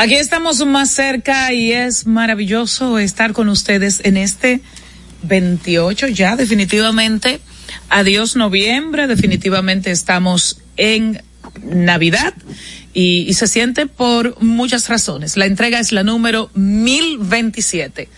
Aquí estamos más cerca y es maravilloso estar con ustedes en este 28 ya definitivamente. Adiós noviembre, definitivamente estamos en Navidad y, se siente por muchas razones. La entrega es la número 1027.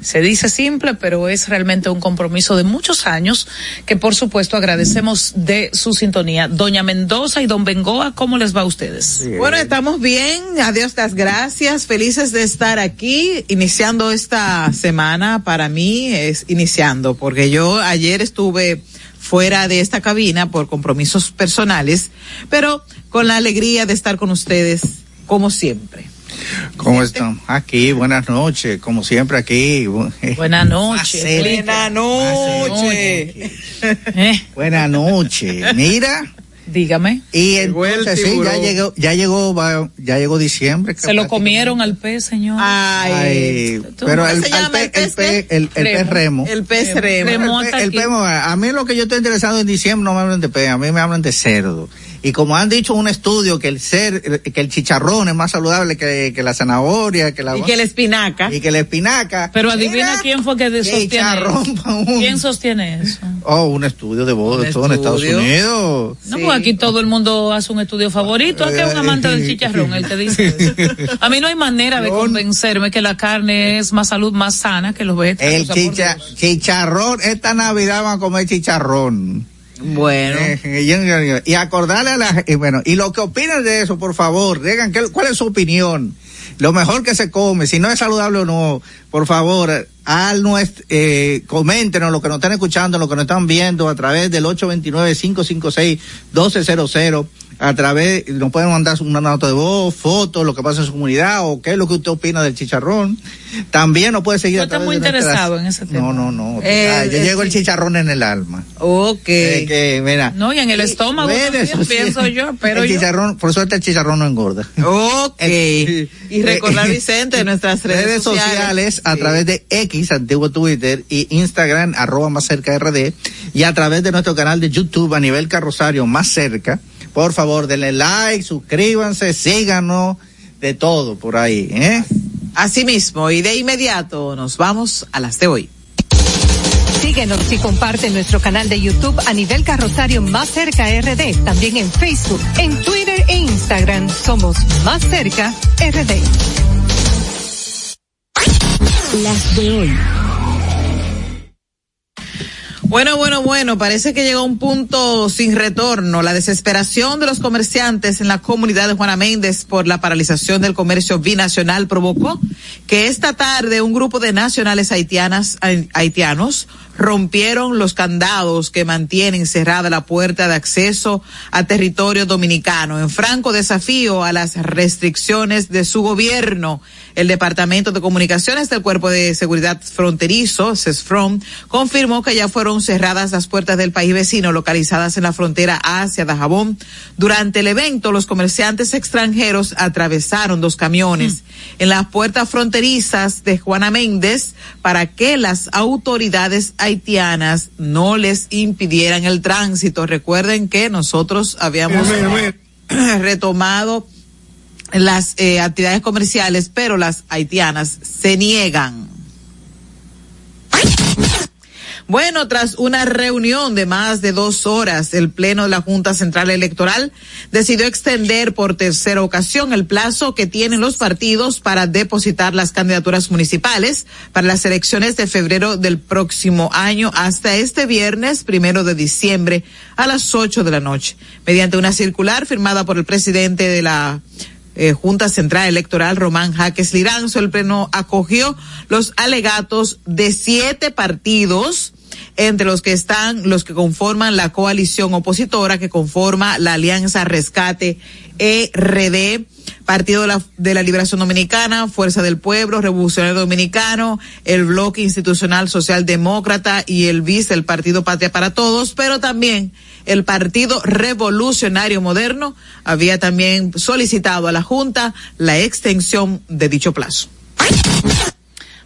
Se dice simple, pero es realmente un compromiso de muchos años que por supuesto agradecemos de su sintonía. Doña Mendoza y Don Bengoa, ¿cómo les va a ustedes? Bueno, estamos bien, adiós las gracias, felices de estar aquí, iniciando esta semana, para mí es iniciando, porque yo ayer estuve fuera de esta cabina por compromisos personales, pero con la alegría de estar con ustedes, como siempre. ¿Cómo están? Aquí, buenas noches, como siempre aquí. Buenas noches. Buenas noches. Eh, Buenas noches. Mira. dígame. Y entonces sí, ya llegó, ya llegó, va- ya llegó diciembre. Se lo comieron al pez, señor. Ay, Ay, ¿Tú pero el, al el pe- el pez pe- el- el pez remo. el pez Remo. El, hasta pe- el aquí. pemo, a mí lo que yo estoy interesado en diciembre no me hablan de pez, a mí me hablan de cerdo. Y como han dicho en un estudio que el cer, que el chicharrón es más saludable que, que la zanahoria, que la Y que la espinaca. y que la espinaca. Pero adivina quién fue que de- sostiene chicharrón eso. pa' un- ¿Quién sostiene eso? Oh, un estudio de voz, Un todo en Estados. Unidos. No, Sí. pues aquí todo el mundo hace un estudio favorito. Aquí es un amante del chicharrón el que dice eso. A mí no hay manera de convencerme que la carne es más salud, más sana que los vegetales. El chicha- chicharrón, esta Navidad van a comer chicharrón. Bueno. Eh, y acordarle a la y bueno, y lo que opinan de eso, por favor, digan qué- cuál es su opinión. Lo mejor que se come, si no es saludable o no, por favor, al nuestro, eh, coméntenos lo que nos están escuchando, lo que nos están viendo a través del 829-556-1200, a través, nos pueden mandar una nota de voz, fotos, lo que pasa en su comunidad, o qué es lo que usted opina del chicharrón. También nos puede seguir No a través muy de nuestras- interesado en ese tema. No, no, no. Eh, Ah, yo eh, llego el chicharrón en el alma. Ok. Eh, que, mira. No, y en el estómago también, pienso yo, pero el yo- chicharrón, por suerte el chicharrón no engorda. Ok. Eh, Y recordar, eh, Vicente, de nuestras redes, redes sociales, a Sí. través de X, antiguo Twitter, y Instagram, arroba más cerca RD, y a través de nuestro canal de YouTube a nivel carrosario más cerca. Por favor, denle like, suscríbanse, síganos, de todo por ahí, ¿eh? Así mismo, y de inmediato nos vamos a las de hoy. Síguenos y comparte nuestro canal de YouTube a nivel carrosario más cerca RD. También en Facebook, en Twitter e Instagram somos más cerca RD. Las de hoy. Bueno, bueno, bueno, parece que llegó un punto sin retorno. La desesperación de los comerciantes en la comunidad de Juana Méndez por la paralización del comercio binacional provocó que esta tarde un grupo de nacionales haitianas, hai- haitianos rompieron los candados que mantienen cerrada la puerta de acceso a territorio dominicano en franco desafío a las restricciones de su gobierno. El Departamento de Comunicaciones del Cuerpo de Seguridad Fronterizo, CESFROM, confirmó que ya fueron cerradas las puertas del país vecino localizadas en la frontera hacia Dajabón. Durante el evento, los comerciantes extranjeros atravesaron dos camiones en las puertas fronterizas de Juana Méndez para que las autoridades haitianas no les impidieran el tránsito. Recuerden que nosotros habíamos retomado las eh, actividades comerciales, pero las haitianas se niegan. Bueno, tras una reunión de más de dos horas, el Pleno de la Junta Central Electoral decidió extender por tercera ocasión el plazo que tienen los partidos para depositar las candidaturas municipales para las elecciones de febrero del próximo año hasta este viernes primero de diciembre a las ocho de la noche. Mediante una circular firmada por el presidente de la eh, Junta Central Electoral, Román Jaques Liranzo, el Pleno acogió los alegatos de siete partidos entre los que están los que conforman la coalición opositora que conforma la Alianza Rescate ERD, Partido de la, de la, Liberación Dominicana, Fuerza del Pueblo, Revolucionario Dominicano, el Bloque Institucional Socialdemócrata y el BIS, el Partido Patria para Todos, pero también el Partido Revolucionario Moderno había también solicitado a la Junta la extensión de dicho plazo.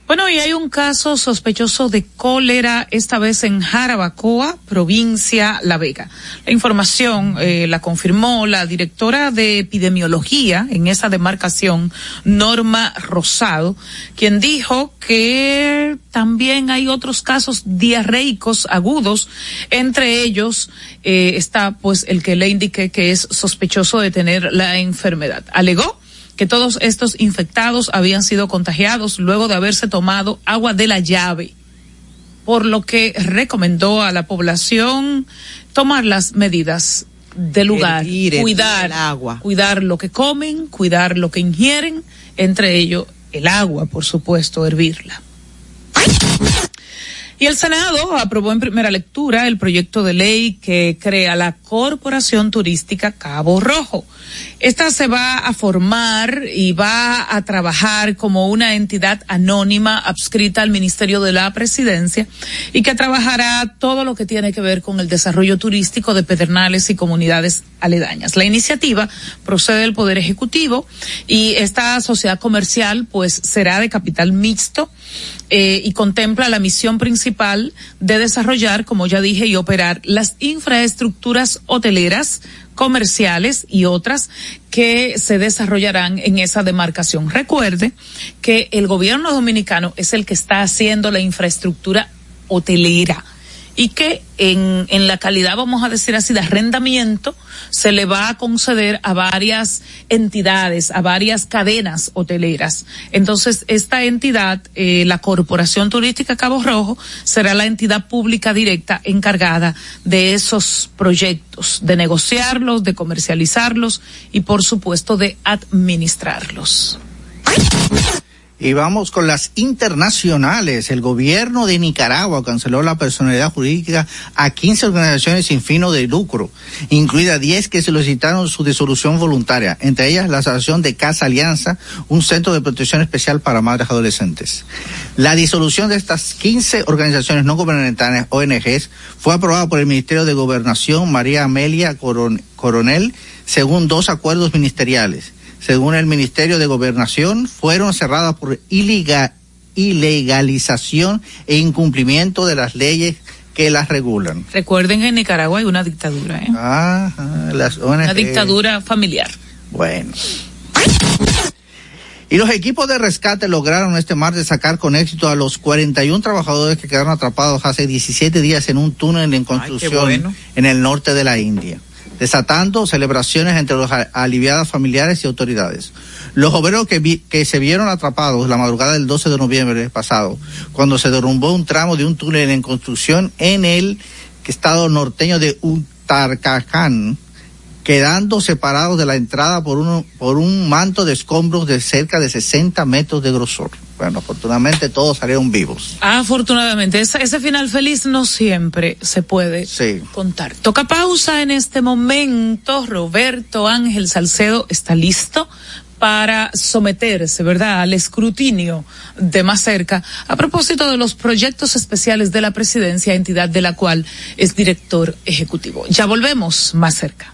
Bueno, y hay un caso sospechoso de cólera, esta vez en Jarabacoa, provincia La Vega. La información eh, la confirmó la directora de epidemiología en esa demarcación, Norma Rosado, quien dijo que también hay otros casos diarreicos agudos, entre ellos eh, está pues el que le indique que es sospechoso de tener la enfermedad. Alegó que todos estos infectados habían sido contagiados luego de haberse tomado agua de la llave, por lo que recomendó a la población tomar las medidas de lugar, cuidar agua, cuidar lo que comen, cuidar lo que ingieren, entre ellos el agua, por supuesto, hervirla. Y el Senado aprobó en primera lectura el proyecto de ley que crea la Corporación Turística Cabo Rojo. Esta se va a formar y va a trabajar como una entidad anónima adscrita al Ministerio de la Presidencia y que trabajará todo lo que tiene que ver con el desarrollo turístico de Pedernales y comunidades aledañas. La iniciativa procede del Poder Ejecutivo y esta sociedad comercial pues será de capital mixto eh, y contempla la misión principal de desarrollar, como ya dije, y operar las infraestructuras hoteleras, comerciales y otras que se desarrollarán en esa demarcación. Recuerde que el gobierno dominicano es el que está haciendo la infraestructura hotelera y que en, en la calidad, vamos a decir así, de arrendamiento, se le va a conceder a varias entidades, a varias cadenas hoteleras. Entonces, esta entidad, eh, la Corporación Turística Cabo Rojo, será la entidad pública directa encargada de esos proyectos, de negociarlos, de comercializarlos y, por supuesto, de administrarlos. Y vamos con las internacionales. El gobierno de Nicaragua canceló la personalidad jurídica a 15 organizaciones sin fino de lucro, incluida 10 que solicitaron su disolución voluntaria, entre ellas la Asociación de Casa Alianza, un centro de protección especial para madres adolescentes. La disolución de estas 15 organizaciones no gubernamentales, ONGs, fue aprobada por el Ministerio de Gobernación María Amelia Coronel, según dos acuerdos ministeriales según el Ministerio de Gobernación, fueron cerradas por ilegalización e incumplimiento de las leyes que las regulan. Recuerden que en Nicaragua hay una dictadura, ¿eh? las Una dictadura familiar. Bueno. Y los equipos de rescate lograron este martes sacar con éxito a los 41 trabajadores que quedaron atrapados hace 17 días en un túnel en construcción en el norte de la India desatando celebraciones entre los aliviadas familiares y autoridades. Los obreros que, que se vieron atrapados la madrugada del 12 de noviembre pasado, cuando se derrumbó un tramo de un túnel en construcción en el estado norteño de Uttarkhand, quedando separados de la entrada por, uno, por un manto de escombros de cerca de 60 metros de grosor. Bueno, afortunadamente todos salieron vivos. Afortunadamente, ese, ese final feliz no siempre se puede contar. Toca pausa en este momento. Roberto Ángel Salcedo está listo para someterse, ¿verdad?, al escrutinio de más cerca a propósito de los proyectos especiales de la presidencia, entidad de la cual es director ejecutivo. Ya volvemos más cerca.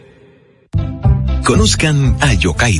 Conozcan a Yokairi.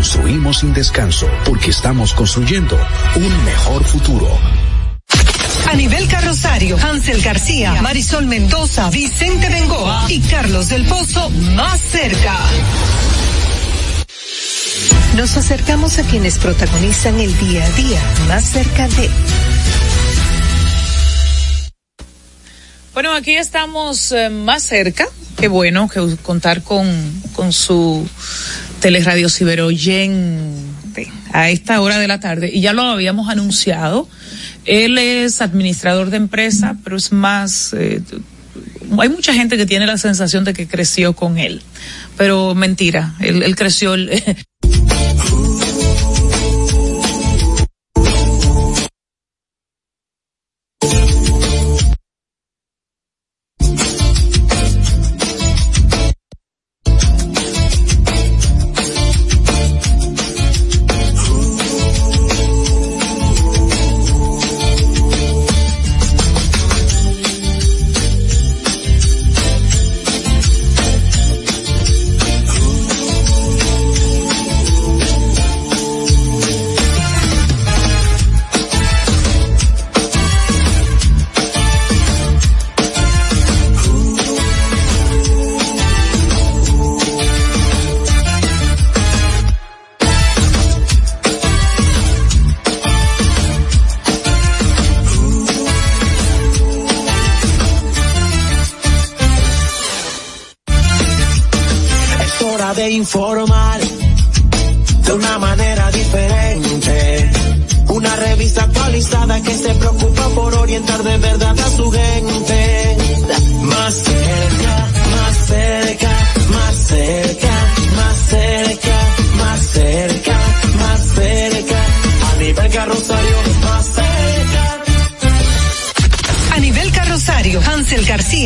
construimos sin descanso porque estamos construyendo un mejor futuro. A nivel carrosario, Hansel García, Marisol Mendoza, Vicente Bengoa y Carlos del Pozo más cerca. Nos acercamos a quienes protagonizan el día a día más cerca de. Bueno, aquí estamos eh, más cerca. Qué bueno que contar con, con su teleradio ciberoyente a esta hora de la tarde. Y ya lo habíamos anunciado. Él es administrador de empresa, pero es más, eh, hay mucha gente que tiene la sensación de que creció con él, pero mentira, él, él creció.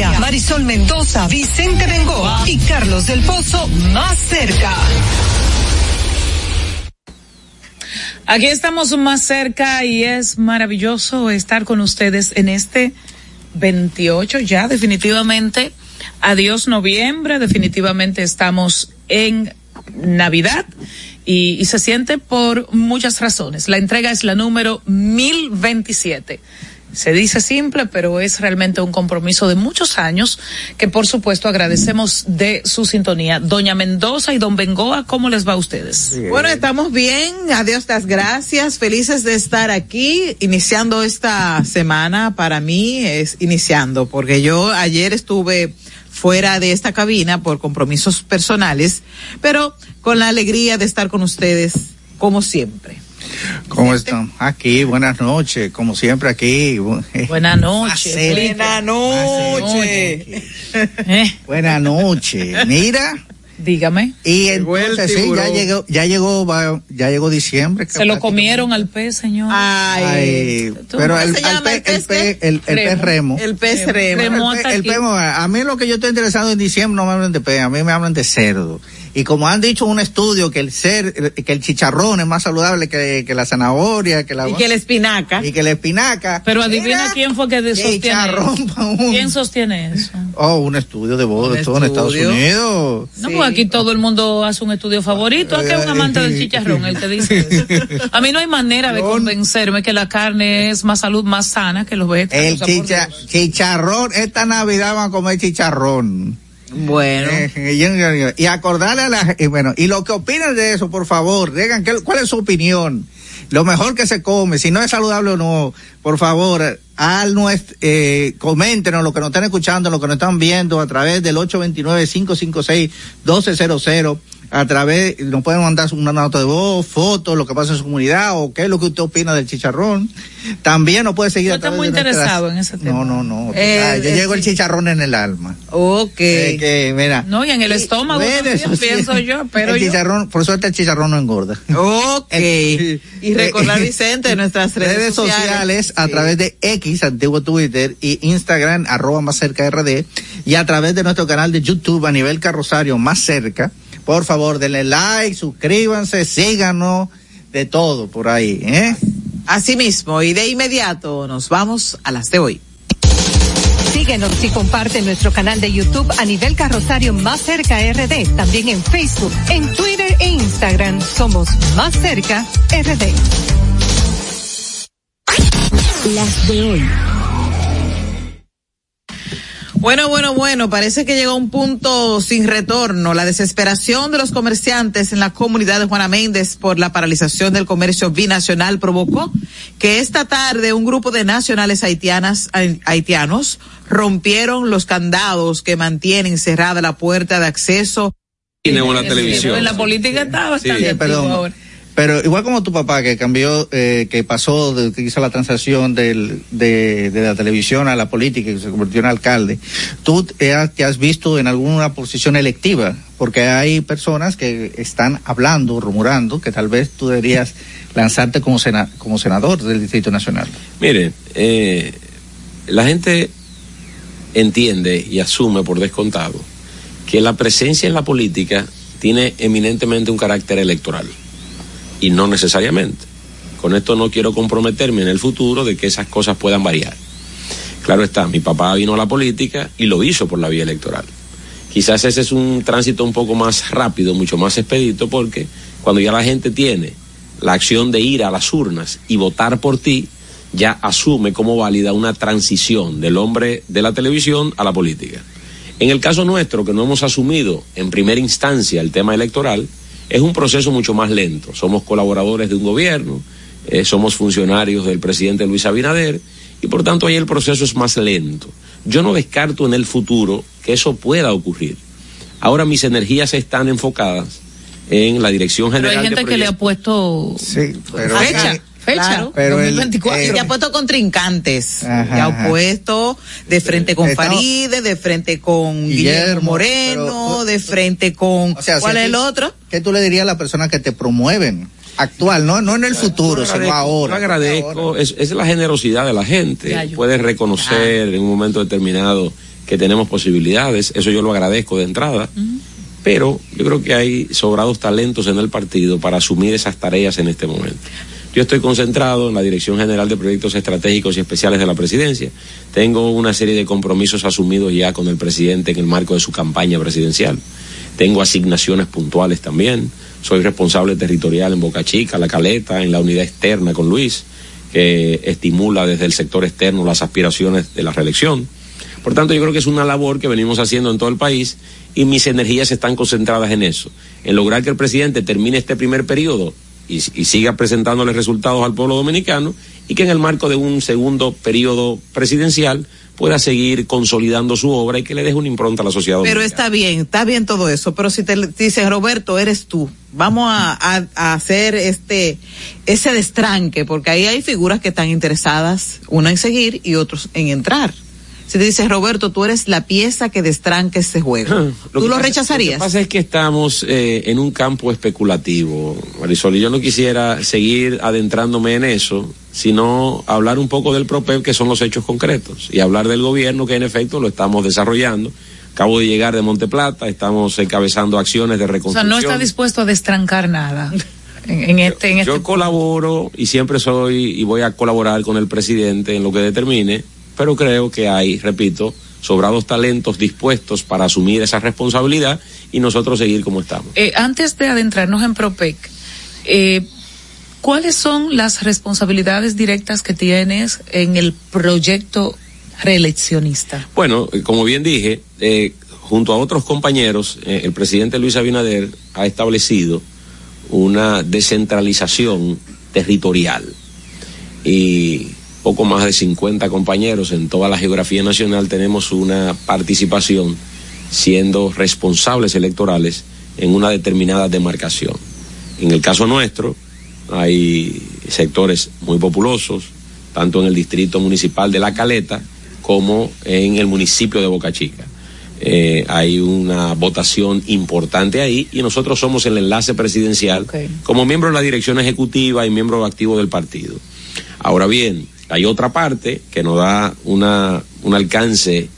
Marisol Mendoza, Vicente Bengoa y Carlos del Pozo más cerca. Aquí estamos más cerca y es maravilloso estar con ustedes en este 28 ya definitivamente. Adiós noviembre, definitivamente estamos en Navidad y, y se siente por muchas razones. La entrega es la número 1027. Se dice simple, pero es realmente un compromiso de muchos años que por supuesto agradecemos de su sintonía. Doña Mendoza y Don Bengoa, ¿cómo les va a ustedes? Bueno, estamos bien, adiós las gracias, felices de estar aquí, iniciando esta semana, para mí es iniciando, porque yo ayer estuve fuera de esta cabina por compromisos personales, pero con la alegría de estar con ustedes como siempre. ¿Cómo están? Aquí, buenas noches, como siempre aquí. Buenas noches. Buenas noches. Buenas noches. Mira. Dígame. Y entonces sí, ya llegó, ya llegó, ya llegó diciembre. Se lo comieron al pez, señor. Ay, pero el, se al llama pe- el pez el pe- el- el Remo. pez remo. El pez remo. Remo El, el pez mo- a mí lo que yo estoy interesado en diciembre no me hablan de pez, a mí me hablan de cerdo. Y como han dicho en un estudio que el cer, que el chicharrón es más saludable que, que la zanahoria, que la Y que la espinaca. y que la espinaca. Pero adivina quién fue que sostiene chicharrón un- ¿Quién sostiene eso? Oh, un estudio de todo en Estados. Unidos. No, Sí. pues aquí todo el mundo hace un estudio favorito. Aquí es un amante del chicharrón el que dice eso. A mí no hay manera de convencerme que la carne es más salud, más sana que los vegetales. El chicha- chicharrón, esta Navidad van a comer chicharrón. Bueno. Eh, y acordarle a la y bueno, y lo que opinan de eso, por favor, digan qué- cuál es su opinión. Lo mejor que se come, si no es saludable o no, por favor, al nuestro, eh, coméntenos lo que nos están escuchando, lo que nos están viendo a través del 829-556-1200, a través, nos pueden mandar una nota de voz, fotos, lo que pasa en su comunidad, o qué es lo que usted opina del chicharrón. También nos puede seguir Tú a través muy de nuestras- interesado en ese tema. No, no, no. Eh, Ah, yo eh, llego el chicharrón en el alma. Ok. Eh, que, mira. No, y en el estómago redes también, pienso yo, pero el yo- chicharrón, por suerte el chicharrón no engorda. Ok. El- y recordar, eh, Vicente, de nuestras redes, Redes sociales, a Sí. través de X, antiguo Twitter, y Instagram, arroba más cerca RD, y a través de nuestro canal de YouTube a nivel carrosario más cerca. Por favor, denle like, suscríbanse, síganos, de todo por ahí, ¿eh? Así mismo, y de inmediato nos vamos a las de hoy. Síguenos y comparte nuestro canal de YouTube a nivel carrosario Más Cerca RD. También en Facebook, en Twitter e Instagram somos Más Cerca RD. Las de hoy. Bueno, bueno, bueno, parece que llegó un punto sin retorno. La desesperación de los comerciantes en la comunidad de Juana Méndez por la paralización del comercio binacional provocó que esta tarde un grupo de nacionales haitianas, hai- haitianos rompieron los candados que mantienen cerrada la puerta de acceso. Tiene Sí, televisión. En la política está bastante Sí, activo perdón. ahora. Pero igual como tu papá que cambió, eh, que pasó, de, que hizo la transacción del, de, de la televisión a la política y se convirtió en alcalde, tú te has, visto en alguna posición electiva, porque hay personas que están hablando, rumorando, que tal vez tú deberías lanzarte como, como senador del Distrito Nacional. Mire, eh, la gente entiende y asume por descontado que la presencia en la política tiene eminentemente un carácter electoral y no necesariamente. Con esto no quiero comprometerme en el futuro de que esas cosas puedan variar. Claro está, mi papá vino a la política y lo hizo por la vía electoral. Quizás ese es un tránsito un poco más rápido, mucho más expedito, porque cuando ya la gente tiene la acción de ir a las urnas y votar por ti, ya asume como válida una transición del hombre de la televisión a la política. En el caso nuestro, que no hemos asumido en primera instancia el tema electoral, es un proceso mucho más lento. Somos colaboradores de un gobierno, eh, somos funcionarios del presidente Luis Abinader y por tanto ahí el proceso es más lento. Yo no descarto en el futuro que eso pueda ocurrir. Ahora mis energías están enfocadas en la Dirección Pero General hay gente de que le ha puesto Sí, pero fecha, fecha, Claro. Pero el- 2024. eh, Y ha puesto contrincantes, Ajá, ya ajá. opuesto de frente con Estamos- Faride, de frente con Guillermo, Guillermo, Moreno, pero- de frente con O sea, ¿cuál si es el otro? ¿Qué tú le dirías a las personas que te promueven? Actual, no, no en el futuro, Yo sino ahora. yo agradezco, es, es la generosidad de la gente. Puedes reconocer en un momento determinado que tenemos posibilidades, eso yo lo agradezco de entrada. Pero yo creo que hay sobrados talentos en el partido para asumir esas tareas en este momento. Yo estoy concentrado en la Dirección General de Proyectos Estratégicos y Especiales de la Presidencia. Tengo una serie de compromisos asumidos ya con el presidente en el marco de su campaña presidencial. Tengo asignaciones puntuales también. Soy responsable territorial en Boca Chica, La Caleta, en la unidad externa con Luis. que estimula desde el sector externo las aspiraciones de la reelección. Por tanto, yo creo que es una labor que venimos haciendo en todo el país y mis energías están concentradas en eso, en lograr que el presidente termine este primer periodo y, y siga presentándole resultados al pueblo dominicano y que en el marco de un segundo periodo presidencial pueda seguir consolidando su obra y que le deje una impronta a la sociedad Pero dominicana. está bien, está bien todo eso, pero si te dicen, Roberto, eres tú, vamos a, a- a hacer este, ese destranque, porque ahí hay figuras que están interesadas, uno en seguir y otros en entrar. Si te dices, Roberto, tú eres la pieza que destranque ese juego, ¿tú que lo pasa- rechazarías? Lo que pasa es que estamos eh, en un campo especulativo, Marisol, y yo no quisiera seguir adentrándome en eso, sino hablar un poco del PROPEP, que son los hechos concretos, y hablar del gobierno, que en efecto lo estamos desarrollando. Acabo de llegar de Monteplata, estamos encabezando acciones de O sea, reconstrucción. no está dispuesto a destrancar nada en, en este, en este Yo colaboro y siempre soy y voy a colaborar con el presidente en lo que determine, pero creo que hay, repito, sobrados talentos dispuestos para asumir esa responsabilidad y nosotros seguir como estamos. Eh, antes de adentrarnos en PROPEC, eh, ¿cuáles son las responsabilidades directas que tienes en el proyecto reeleccionista? Bueno, eh, como bien dije, eh, junto a otros compañeros, el presidente Luis Abinader ha establecido una descentralización territorial y poco más de 50 compañeros en toda la geografía nacional tenemos una participación siendo responsables electorales en una determinada demarcación. En el caso nuestro, hay sectores muy populosos, tanto en el distrito municipal de La Caleta como en el municipio de Boca Chica. Eh, hay una votación importante ahí y nosotros somos el enlace presidencial como miembro de la dirección ejecutiva y miembro activo del partido. Ahora bien, hay otra parte que nos da una, un alcance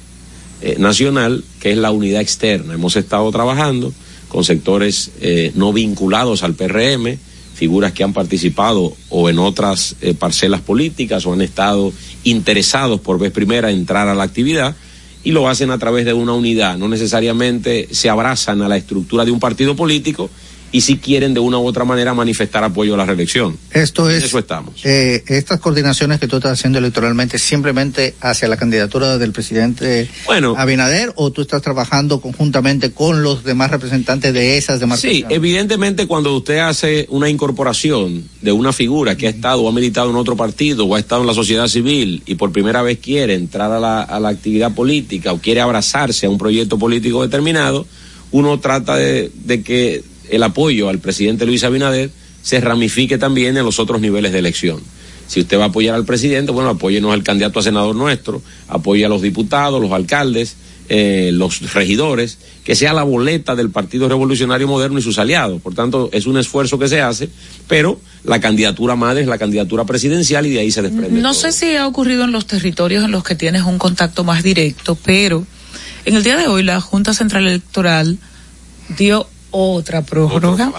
eh, nacional, que es la unidad externa. Hemos estado trabajando con sectores eh, no vinculados al PRM, figuras que han participado o en otras eh, parcelas políticas o han estado interesados por vez primera en entrar a la actividad y lo hacen a través de una unidad. No necesariamente se abrazan a la estructura de un partido político y si quieren de una u otra manera manifestar apoyo a la reelección. Esto es. Eso estamos. Eh, estas coordinaciones que tú estás haciendo electoralmente simplemente hacia la candidatura del presidente Bueno. Abinader o tú estás trabajando conjuntamente con los demás representantes de esas Sí, demarcaciones. evidentemente cuando usted hace una incorporación de una figura que ha estado o ha militado en otro partido o ha estado en la sociedad civil y por primera vez quiere entrar a la, a la actividad política o quiere abrazarse a un proyecto político determinado, uno trata de, de que el apoyo al presidente Luis Abinader se ramifique también en los otros niveles de elección. Si usted va a apoyar al presidente, bueno, apóyenos al candidato a senador nuestro, apoye a los diputados, los alcaldes, eh, los regidores, que sea la boleta del Partido Revolucionario Moderno y sus aliados. Por tanto, es un esfuerzo que se hace, pero la candidatura madre es la candidatura presidencial y de ahí se desprende. No sé si ha ocurrido en los territorios en los que tienes un contacto más directo, pero en el día de hoy la Junta Central Electoral dio otra prórroga.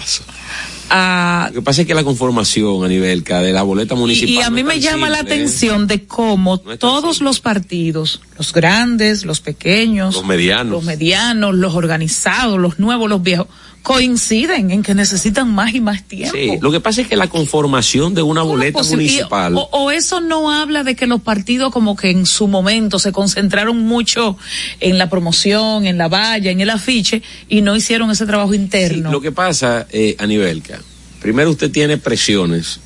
a- Lo que pasa es que la conformación a nivel de la boleta municipal. y a mí me llama la simple, ¿eh? atención de cómo todos los partidos, los grandes, los pequeños, Los medianos. los medianos, los organizados, los nuevos, los viejos, coinciden en que necesitan más y más tiempo. Sí, lo que pasa es que la conformación de una boleta municipal. O, o eso no habla de que los partidos como que en su momento se concentraron mucho en la promoción, en la valla, en el afiche y no hicieron ese trabajo interno. Lo que pasa, eh, Anibelca, primero usted tiene presiones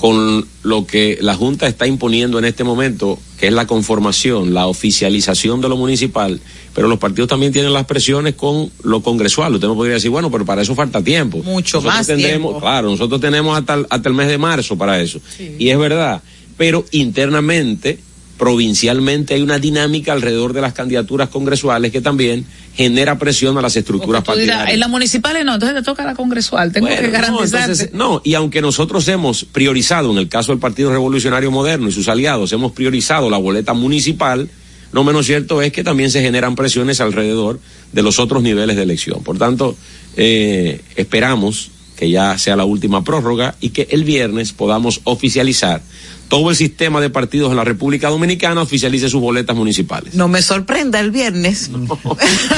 con lo que la Junta está imponiendo en este momento, que es la conformación, la oficialización de lo municipal, pero los partidos también tienen las presiones con lo congresual. Usted me podría decir, bueno, pero para eso falta tiempo. Mucho Nosotros más tendremos- tiempo. Claro, nosotros tenemos hasta el, hasta el mes de marzo para eso. Y es verdad, pero internamente, provincialmente, hay una dinámica alrededor de las candidaturas congresuales que también genera presión a las estructuras dirás, partidarias. en la municipal no, entonces te toca la congresual, tengo Bueno, que no, entonces, no, y aunque nosotros hemos priorizado, en el caso del Partido Revolucionario Moderno y sus aliados, hemos priorizado la boleta municipal, no menos cierto es que también se generan presiones alrededor de los otros niveles de elección. Por tanto, eh, esperamos que ya sea la última prórroga y que el viernes podamos oficializar todo el sistema de partidos en la República Dominicana oficialice sus boletas municipales. No me sorprenda el viernes.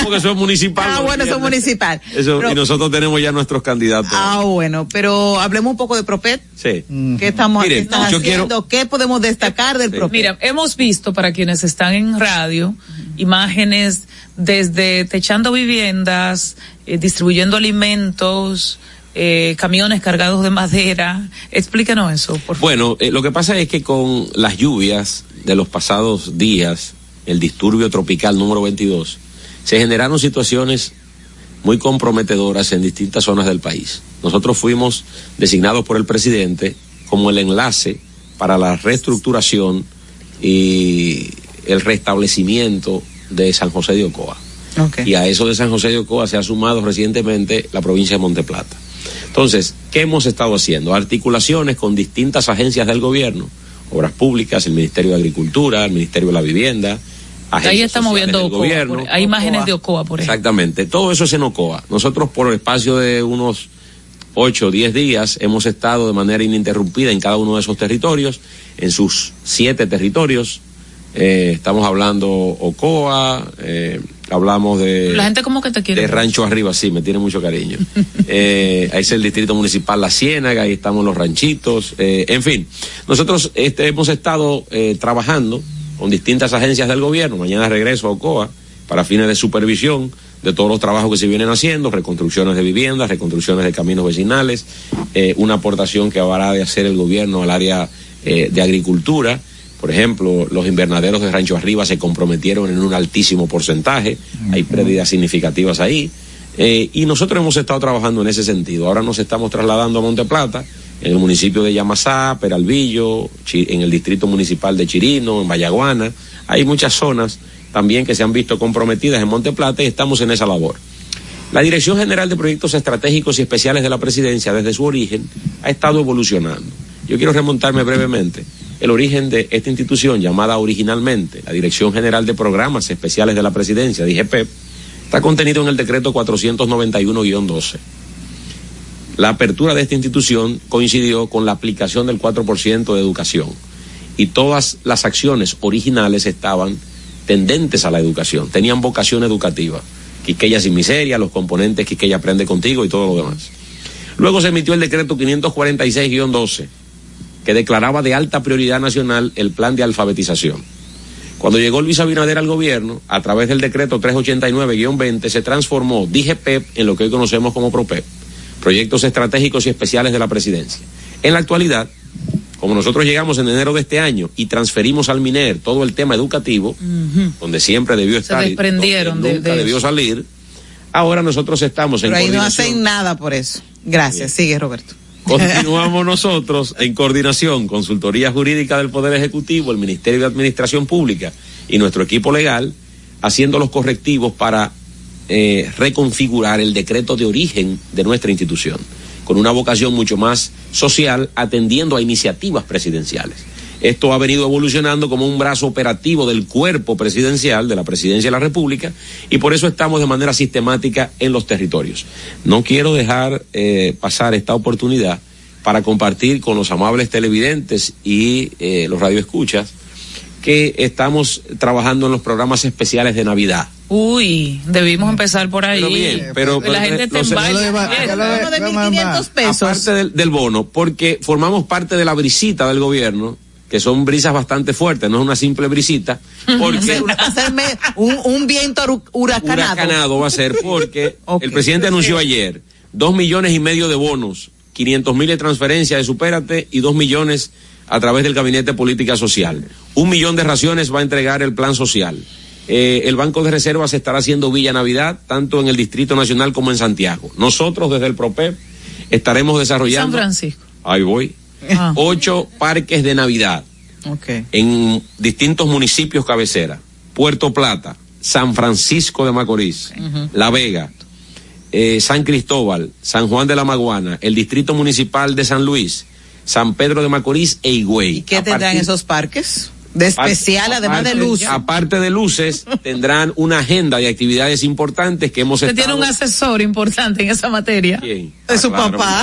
Porque eso es municipal. Ah, bueno, eso es municipal. Eso, Pero- y nosotros tenemos ya nuestros candidatos. Ah, bueno, pero hablemos un poco de Propet. Sí. ¿Qué estamos Mire, qué yo haciendo? ¿Qué podemos destacar del Propet? Mira, hemos visto para quienes están en radio imágenes desde techando viviendas, eh, distribuyendo alimentos, eh, camiones cargados de madera. Explíquenos eso, por favor. Bueno, eh, lo que pasa es que con las lluvias de los pasados días, el disturbio tropical número 22, se generaron situaciones muy comprometedoras en distintas zonas del país. Nosotros fuimos designados por el presidente como el enlace para la reestructuración y el restablecimiento de San José de Ocoa. Y a eso de San José de Ocoa se ha sumado recientemente la provincia de Monteplata. Entonces, ¿qué hemos estado haciendo? Articulaciones con distintas agencias del gobierno, obras públicas, el Ministerio de Agricultura, el Ministerio de la Vivienda. Ahí estamos viendo Ocoa. gobierno. por- hay imágenes de Ocoa, por ejemplo. Exactamente, todo eso es en Ocoa. Nosotros por el espacio de unos 8 o 10 días hemos estado de manera ininterrumpida en cada uno de esos territorios, en sus siete territorios. Eh, estamos hablando Ocoa, eh, hablamos de... La gente como que te quiere. De Rancho Arriba, sí, me tiene mucho cariño. eh, ahí es el distrito municipal La Ciénaga, ahí estamos los ranchitos, eh, en fin. Nosotros este, hemos estado eh, trabajando con distintas agencias del gobierno, mañana regreso a Ocoa para fines de supervisión de todos los trabajos que se vienen haciendo, reconstrucciones de viviendas, reconstrucciones de caminos vecinales, eh, una aportación que habrá de hacer el gobierno al área eh, de agricultura. Por ejemplo, los invernaderos de Rancho Arriba se comprometieron en un altísimo porcentaje, hay pérdidas significativas ahí. Eh, y nosotros hemos estado trabajando en ese sentido. Ahora nos estamos trasladando a Monte Plata, en el municipio de Yamasá, Peralvillo, en el distrito municipal de Chirino, en Vallaguana. Hay muchas zonas también que se han visto comprometidas en Monte Plata y estamos en esa labor. La Dirección General de Proyectos Estratégicos y Especiales de la Presidencia, desde su origen, ha estado evolucionando. Yo quiero remontarme brevemente. El origen de esta institución, llamada originalmente la Dirección General de Programas Especiales de la Presidencia, DGP, está contenido en el decreto 491-12. La apertura de esta institución coincidió con la aplicación del 4% de educación y todas las acciones originales estaban tendentes a la educación, tenían vocación educativa. Quiqueya sin miseria, los componentes Quiqueya aprende contigo y todo lo demás. Luego se emitió el decreto 546-12, que declaraba de alta prioridad nacional el plan de alfabetización. Cuando llegó Luis Abinader al gobierno, a través del decreto 389-20, se transformó DGPEP en lo que hoy conocemos como PROPEP, Proyectos Estratégicos y Especiales de la Presidencia. En la actualidad, como nosotros llegamos en enero de este año y transferimos al MINER todo el tema educativo, donde siempre debió Se estar y desprendieron donde de, nunca de debió eso. salir, ahora nosotros estamos en Pero ahí no hacen nada por eso. Gracias. Sigue, Roberto. Continuamos nosotros en coordinación, Consultoría Jurídica del Poder Ejecutivo, el Ministerio de Administración Pública y nuestro equipo legal, haciendo los correctivos para eh, reconfigurar el decreto de origen de nuestra institución, con una vocación mucho más social, atendiendo a iniciativas presidenciales. Esto ha venido evolucionando como un brazo operativo del cuerpo presidencial, de la presidencia de la República, y por eso estamos de manera sistemática en los territorios. No quiero dejar eh, pasar esta oportunidad para compartir con los amables televidentes y eh, los radioescuchas que estamos trabajando en los programas especiales de Navidad. Uy, debimos empezar por ahí. Pero bien, pero- la pero- gente está los- en baile. de- Bien. lo de- Uno de 1.500 pesos. Aparte del, del bono, porque formamos parte de la brisita del gobierno, que son brisas bastante fuertes, no es una simple brisita, porque Hacerme un, un viento huracanado. huracanado va a ser porque el presidente anunció ayer dos millones y medio de bonos, 500 mil de transferencia de Supérate y dos millones a través del Gabinete de Política Social. Un millón de raciones va a entregar el Plan Social. Eh, el Banco de Reservas estará haciendo Villa Navidad, tanto en el Distrito Nacional como en Santiago. Nosotros, desde el PROPEP, estaremos San desarrollando... Francisco. Ahí voy. Ah. Ocho parques de Navidad Okay. en distintos municipios cabecera. Puerto Plata, San Francisco de Macorís, La Vega, eh, San Cristóbal, San Juan de la Maguana, el Distrito Municipal de San Luis, San Pedro de Macorís e Higüey. ¿Qué A tendrán partir- esos parques? De especial, además de luces. Aparte de luces, tendrán una agenda de actividades importantes que hemos Usted estado... tiene un asesor importante en esa materia. ¿Quién? De su claro, papá.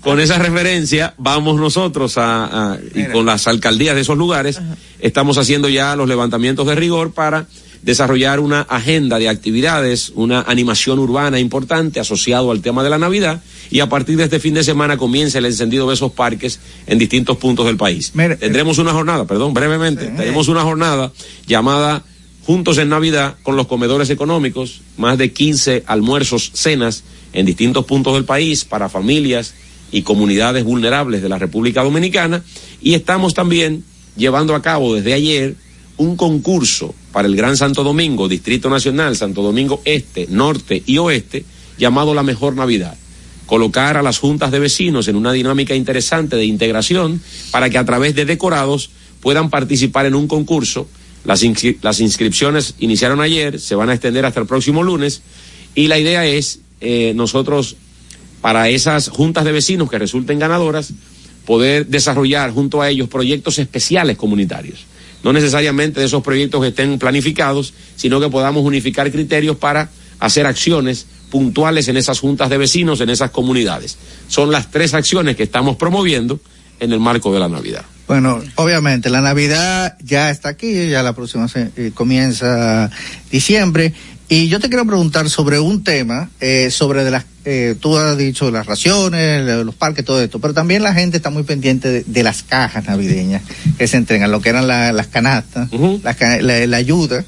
Con esa referencia, vamos nosotros a, a- y con las alcaldías de esos lugares, estamos haciendo ya los levantamientos de rigor para desarrollar una agenda de actividades, una animación urbana importante asociado al tema de la Navidad y a partir de este fin de semana comienza el encendido de esos parques en distintos puntos del país. Mire, Tendremos una jornada, perdón, brevemente, tenemos una jornada llamada Juntos en Navidad con los comedores económicos, más de 15 almuerzos, cenas en distintos puntos del país para familias y comunidades vulnerables de la República Dominicana y estamos también llevando a cabo desde ayer un concurso para el Gran Santo Domingo, Distrito Nacional, Santo Domingo Este, Norte y Oeste, llamado La Mejor Navidad. Colocar a las juntas de vecinos en una dinámica interesante de integración para que a través de decorados puedan participar en un concurso. Las, inscri- las inscripciones iniciaron ayer, se van a extender hasta el próximo lunes y la idea es eh, nosotros para esas juntas de vecinos que resulten ganadoras, poder desarrollar junto a ellos proyectos especiales comunitarios. No necesariamente de esos proyectos que estén planificados, sino que podamos unificar criterios para hacer acciones puntuales en esas juntas de vecinos, en esas comunidades. Son las tres acciones que estamos promoviendo en el marco de la Navidad. Bueno, obviamente la Navidad ya está aquí, ya la próxima se- eh, comienza diciembre. Y yo te quiero preguntar sobre un tema, eh, sobre de las, eh, tú has dicho las raciones, lo- los parques, todo esto, pero también la gente está muy pendiente de, de las cajas navideñas que se entregan, lo que eran la- las canastas, las ca- la, la ayuda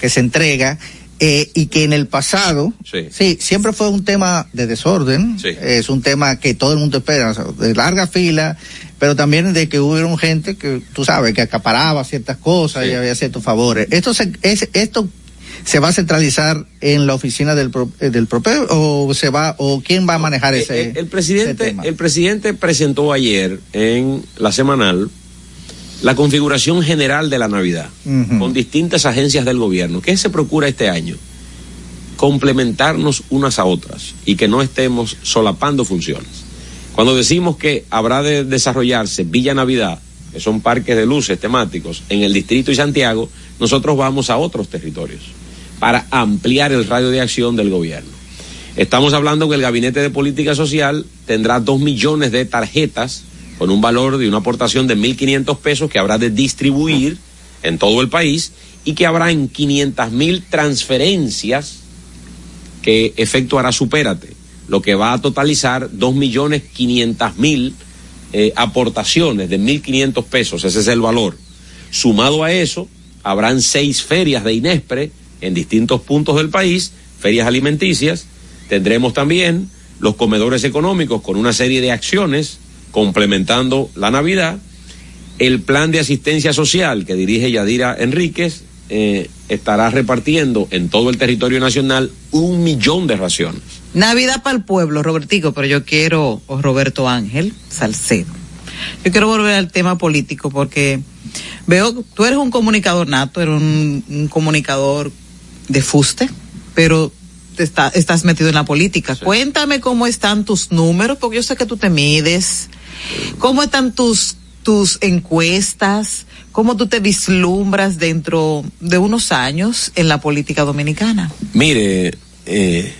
que se entrega. eh, y que en el pasado, Sí. siempre fue un tema de desorden, es un tema que todo el mundo espera, o sea, de larga fila, pero también de que hubo gente que, tú sabes, que acaparaba ciertas cosas y había ciertos favores. Esto se, es, esto se va a centralizar en la oficina del, pro- eh, del PROPE o se va, o quién va a manejar ese, Eh, El, el presidente, ese tema? el presidente presentó ayer en la semanal la configuración general de la Navidad con distintas agencias del gobierno. ¿Qué se procura este año? Complementarnos unas a otras y que no estemos solapando funciones. Cuando decimos que habrá de desarrollarse Villa Navidad, que son parques de luces temáticos, en el Distrito y Santiago, nosotros vamos a otros territorios para ampliar el radio de acción del gobierno. Estamos hablando que el Gabinete de Política Social tendrá dos millones de tarjetas con un valor de una aportación de 1.500 pesos que habrá de distribuir en todo el país y que habrá en 500 mil transferencias que efectuará Supérate, lo que va a totalizar 2.500.000 eh, aportaciones de 1.500 pesos, ese es el valor. Sumado a eso, habrán seis ferias de Inespre en distintos puntos del país, ferias alimenticias, tendremos también los comedores económicos con una serie de acciones complementando la Navidad, el plan de asistencia social que dirige Yadira Enríquez eh, estará repartiendo en todo el territorio nacional un millón de raciones. Navidad para el pueblo, Robertico, pero yo quiero, o Roberto Ángel Salcedo. Yo quiero volver al tema político porque veo, tú eres un comunicador nato, eres un, un comunicador de fuste, pero te está- estás metido en la política. Cuéntame cómo están tus números, porque yo sé que tú te mides. ¿Cómo están tus, tus encuestas? ¿Cómo tú te vislumbras dentro de unos años en la política dominicana? Mire, eh,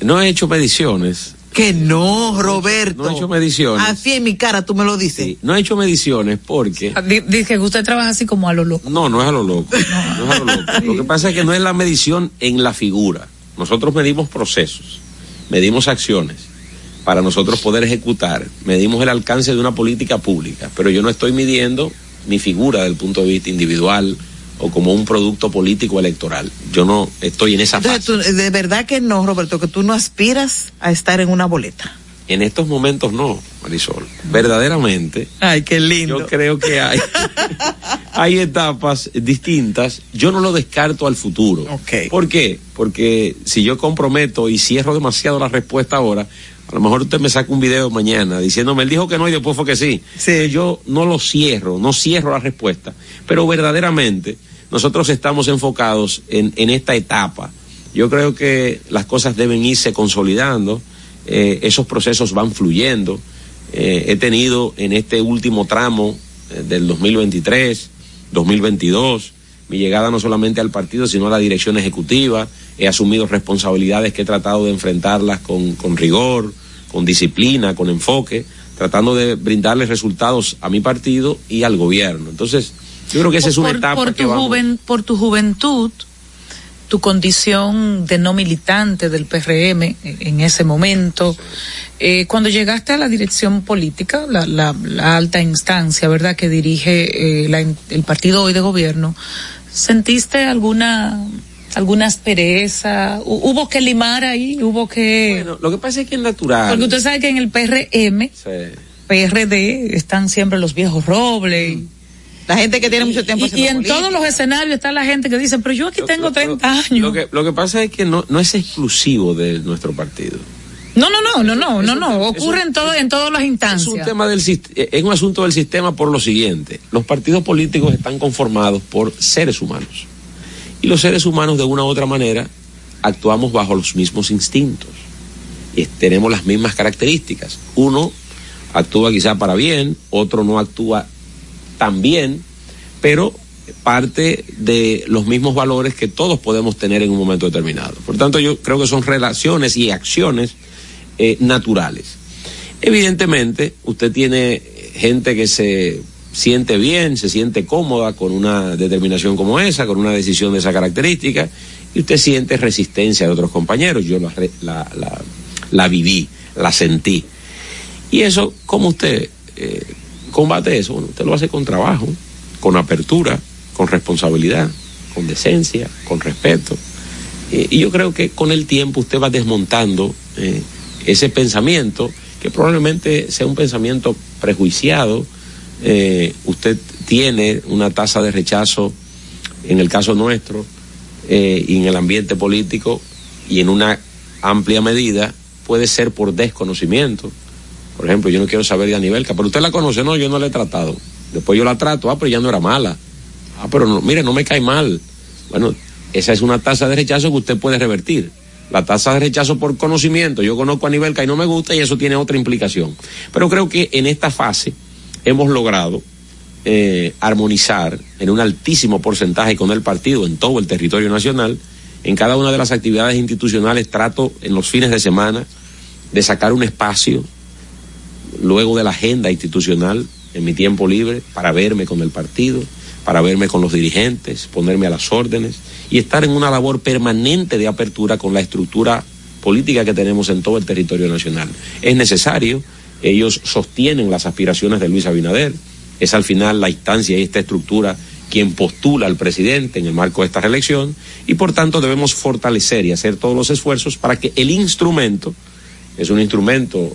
no he hecho mediciones. Que no, Roberto. No he hecho mediciones. Así en mi cara tú me lo dices. No he hecho mediciones porque... Dice que usted trabaja así como a lo loco. No, no es a lo loco. No es a lo loco. Lo que pasa es que no es la medición en la figura. Nosotros medimos procesos, medimos acciones para nosotros poder ejecutar, medimos el alcance de una política pública, pero yo no estoy midiendo mi figura desde el punto de vista individual o como un producto político electoral. Yo no estoy en esa fase. Entonces, tú, de verdad que no, Roberto, que tú no aspiras a estar en una boleta. En estos momentos no, Marisol. Verdaderamente. Ay, qué lindo. Yo creo que hay, hay etapas distintas. Yo no lo descarto al futuro. ¿Por qué? Porque si yo comprometo y cierro demasiado la respuesta ahora, a lo mejor usted me saca un video mañana diciéndome, él dijo que no y después fue que sí. Yo no lo cierro, no cierro la respuesta. Pero verdaderamente nosotros estamos enfocados en, en esta etapa. Yo creo que las cosas deben irse consolidando, eh, esos procesos van fluyendo. Eh, he tenido en este último tramo eh, del 2023 2022, mi llegada no solamente al partido, sino a la dirección ejecutiva. He asumido responsabilidades que he tratado de enfrentarlas con, con rigor, con disciplina, con enfoque, tratando de brindarles resultados a mi partido y al gobierno. Entonces, yo creo que esa es una por, etapa por que tu vamos- juven- por tu juventud, tu condición de no militante del PRM en, ese momento, eh, cuando llegaste a la dirección política, la, la- la alta instancia, ¿verdad?, que dirige eh, la el partido hoy de gobierno, ¿sentiste alguna alguna aspereza? Hu- ¿Hubo que limar ahí? ¿Hubo que...? Bueno, lo que pasa es que es natural. Porque usted sabe que en el PRM, Sí. PRD, están siempre los viejos robles. La gente que tiene mucho tiempo Y, en política. todos los escenarios está la gente que dice, pero yo aquí tengo 30 años. Lo que, lo que pasa es que no, no es exclusivo de nuestro partido. No, no, no, no, no, Es no, no. es Ocurre un- en todo, en todas las Es instancias. un tema del eh, es un asunto del sistema por lo siguiente. Los partidos políticos están conformados por seres humanos. Y los seres humanos de una u otra manera actuamos bajo los mismos instintos. Y tenemos las mismas características. Uno actúa quizá para bien, otro no actúa tan bien, pero parte de los mismos valores que todos podemos tener en un momento determinado. Por tanto, yo creo que son relaciones y acciones eh, naturales. Evidentemente, usted tiene gente que se siente bien, se siente cómoda con una determinación como esa, con una decisión de esa característica, y usted siente resistencia de otros compañeros. Yo la, viví, la sentí. Y eso, ¿cómo usted eh, combate eso? Bueno, usted lo hace con trabajo, con apertura, con responsabilidad, con decencia, con respeto. Y yo creo que con el tiempo usted va desmontando eh, ese pensamiento, que probablemente sea un pensamiento prejuiciado. Eh, usted tiene una tasa de rechazo, en el caso nuestro, eh, y en el ambiente político, y en una amplia medida, puede ser por desconocimiento. Por ejemplo, yo no quiero saber de Anibelca, pero usted la conoce, no, yo no la he tratado. Después yo la trato, ah, pero ya no era mala. Ah, pero no, mire, no me cae mal. Bueno, esa es una tasa de rechazo que usted puede revertir. La tasa de rechazo por conocimiento, yo conozco a Anibelca y no me gusta y eso tiene otra implicación. Pero creo que en esta fase hemos logrado eh, armonizar en un altísimo porcentaje con el partido en todo el territorio nacional. En cada una de las actividades institucionales trato en los fines de semana de sacar un espacio luego de la agenda institucional en mi tiempo libre para verme con el partido, para verme con los dirigentes, ponerme a las órdenes y estar en una labor permanente de apertura con la estructura política que tenemos en todo el territorio nacional. Es necesario, ellos sostienen las aspiraciones de Luis Abinader, es al final la instancia y esta estructura quien postula al presidente en el marco de esta reelección y por tanto debemos fortalecer y hacer todos los esfuerzos para que el instrumento, es un instrumento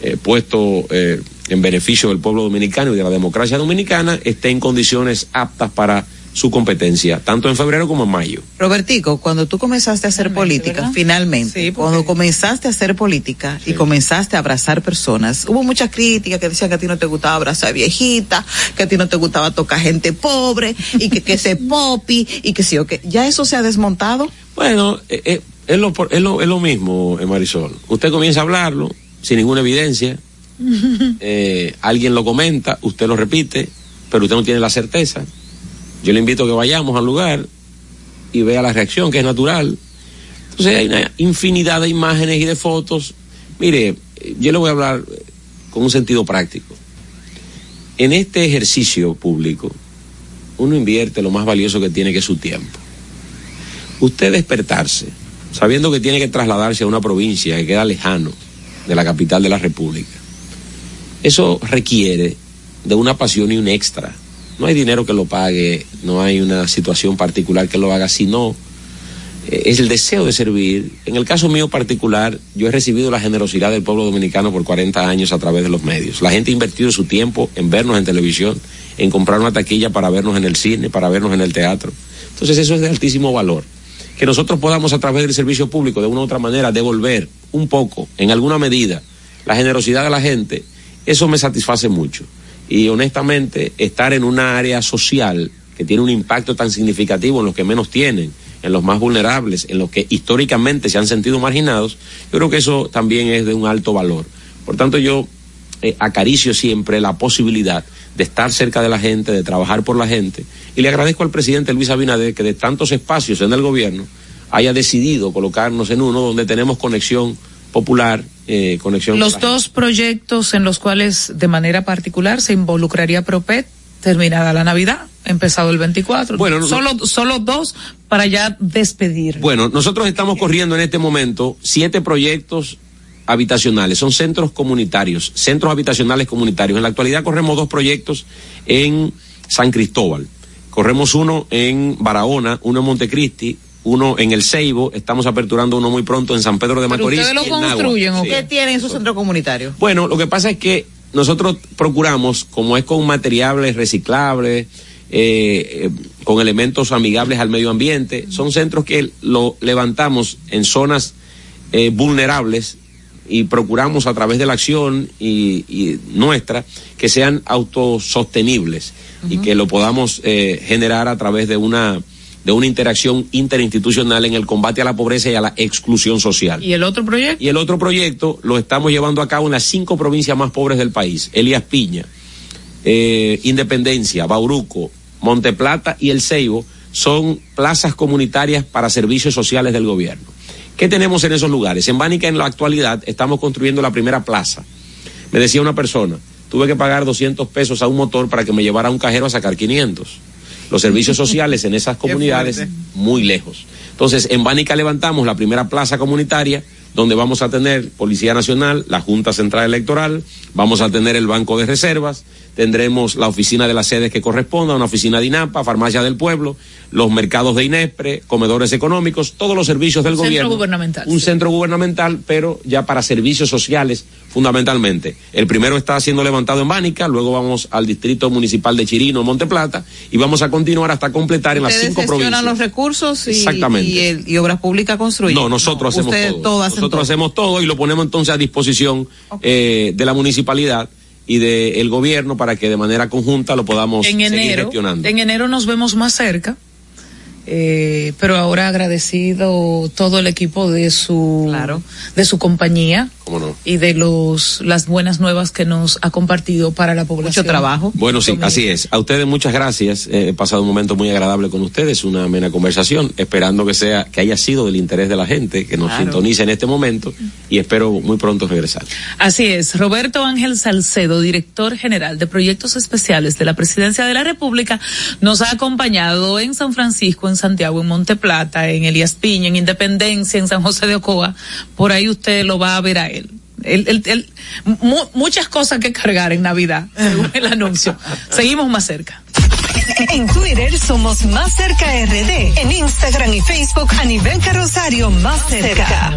eh, puesto eh, en beneficio del pueblo dominicano y de la democracia dominicana, esté en condiciones aptas para su competencia, tanto en febrero como en mayo. Robertico, cuando tú comenzaste a hacer política, finalmente, cuando comenzaste a hacer política y comenzaste a abrazar personas, hubo muchas críticas que decían que a ti no te gustaba abrazar viejita, que a ti no te gustaba tocar gente pobre y que, que ese popi y que sí o que ya eso se ha desmontado. Bueno, eh, eh, es, lo, es, lo, es lo mismo, eh, Marisol. Usted comienza a hablarlo sin ninguna evidencia, eh, alguien lo comenta, usted lo repite, pero usted no tiene la certeza. Yo le invito a que vayamos al lugar y vea la reacción, que es natural. Entonces hay una infinidad de imágenes y de fotos. Mire, yo le voy a hablar con un sentido práctico. En este ejercicio público, uno invierte lo más valioso que tiene, que es su tiempo. Usted despertarse, sabiendo que tiene que trasladarse a una provincia que queda lejano de la capital de la República, eso requiere de una pasión y un extra. No hay dinero que lo pague, no hay una situación particular que lo haga, sino eh, es el deseo de servir. En el caso mío particular, yo he recibido la generosidad del pueblo dominicano por 40 años a través de los medios. La gente ha invertido su tiempo en vernos en televisión, en comprar una taquilla para vernos en el cine, para vernos en el teatro. Entonces eso es de altísimo valor. Que nosotros podamos a través del servicio público de una u otra manera devolver un poco, en alguna medida, la generosidad de la gente, eso me satisface mucho. Y honestamente, estar en una área social que tiene un impacto tan significativo en los que menos tienen, en los más vulnerables, en los que históricamente se han sentido marginados, yo creo que eso también es de un alto valor. Por tanto, yo eh, acaricio siempre la posibilidad de estar cerca de la gente, de trabajar por la gente. Y le agradezco al presidente Luis Abinader que de tantos espacios en el gobierno haya decidido colocarnos en uno donde tenemos conexión popular, eh, conexión. Los dos proyectos en los cuales de manera particular se involucraría Propet terminada la Navidad, empezado el 24. Bueno, solo, solo dos para ya despedir. Bueno, nosotros estamos corriendo en este momento siete proyectos habitacionales, son centros comunitarios, centros habitacionales comunitarios. En la actualidad corremos dos proyectos en San Cristóbal. Corremos uno en Barahona, uno en Montecristi, uno en el Ceibo, estamos aperturando uno muy pronto en San Pedro de Macorís. ¿Ustedes lo construyen o qué tienen en su centro comunitario? Bueno, lo que pasa es que nosotros procuramos, como es con materiales reciclables, eh, eh, con elementos amigables al medio ambiente, son centros que lo levantamos en zonas eh, vulnerables y procuramos a través de la acción y, nuestra que sean autosostenibles y que lo podamos generar a través de una de una interacción interinstitucional en el combate a la pobreza y a la exclusión social. ¿Y el otro proyecto? Y el otro proyecto lo estamos llevando a cabo en las cinco provincias más pobres del país, Elías Piña, eh, Independencia, Bauruco, Monteplata y El Ceibo, son plazas comunitarias para servicios sociales del gobierno. ¿Qué tenemos en esos lugares? En Bánica en la actualidad estamos construyendo la primera plaza. Me decía una persona, tuve que pagar 200 pesos a un motor para que me llevara a un cajero a sacar 500 los servicios sociales en esas comunidades muy lejos. Entonces, en Bánica levantamos la primera plaza comunitaria donde vamos a tener Policía Nacional, la Junta Central Electoral, vamos a tener el Banco de Reservas, tendremos la oficina de las sedes que corresponda, una oficina de INAPA, farmacia del pueblo, los mercados de INESPRE, comedores económicos, todos los servicios del gobierno. Centro gubernamental. Un centro gubernamental, pero ya para servicios sociales fundamentalmente. El primero está siendo levantado en Bánica, luego vamos al distrito municipal de Chirino, Monte Plata, y vamos a continuar hasta completar en las cinco provincias. los recursos y, Exactamente. Y, obras públicas construyen. No, nosotros hacemos todo. Nosotros hacemos todo y lo ponemos entonces a disposición eh, de la municipalidad y del gobierno para que de manera conjunta lo podamos en seguir gestionando. En enero nos vemos más cerca eh, pero ahora agradecido todo el equipo de su de su compañía y de los las buenas nuevas que nos ha compartido para la población. Mucho trabajo. Bueno, sí, así es. A ustedes muchas gracias. Eh, he pasado un momento muy agradable con ustedes, una amena conversación, esperando que sea que haya sido del interés de la gente que nos sintonice en este momento y espero muy pronto regresar. Así es. Roberto Ángel Salcedo, director general de proyectos especiales de la Presidencia de la República, nos ha acompañado en San Francisco, en Santiago, en Monte Plata, en Elías Piña, en Independencia, en San José de Ocoa. Por ahí usted lo va a ver a él. muchas cosas que cargar en Navidad, según el anuncio. Seguimos más cerca. En Twitter somos Más Cerca RD. En Instagram y Facebook a nivel carrosario Más Cerca.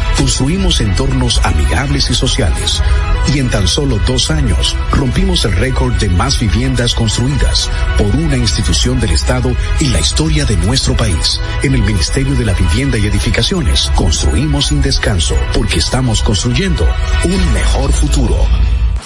Construimos entornos amigables y sociales. Y en tan solo dos años rompimos el récord de más viviendas construidas por una institución del Estado en la historia de nuestro país. En el Ministerio de la Vivienda y Edificaciones construimos sin descanso porque estamos construyendo un mejor futuro.